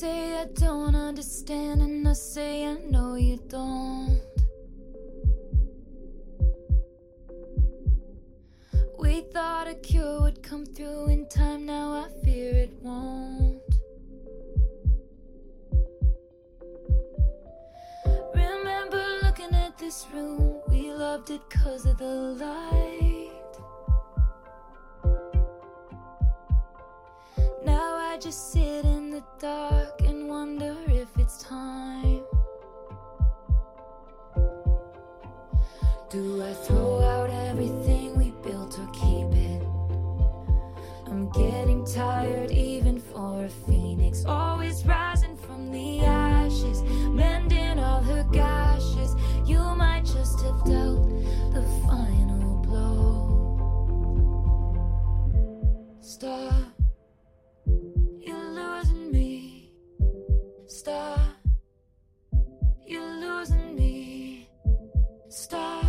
say I don't understand, and I say I know you don't. We thought a cure would come through in time, now I fear it won't. Remember looking at this room, we loved it cause of the light. Now I just sit in dark and wonder if it's time. Do I throw out everything we built or keep it? I'm getting tired even for a phoenix, always rising from the ashes, mending all her gashes. You might just have dealt the final blow. Stop. Star,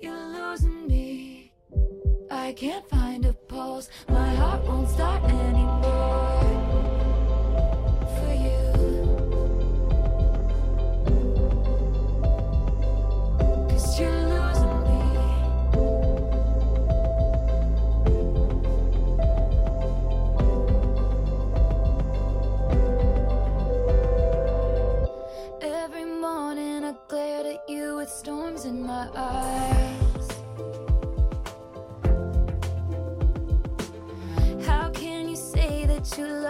you're losing me. I can't find a pulse. My heart won't start anymore. How can you say that you love?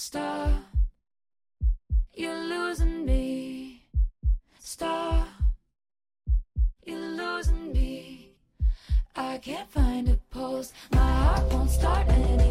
Stop. You're losing me. Stop. You're losing me. I can't find a pulse. My heart won't start anymore.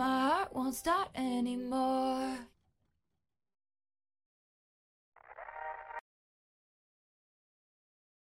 My heart won't start anymore.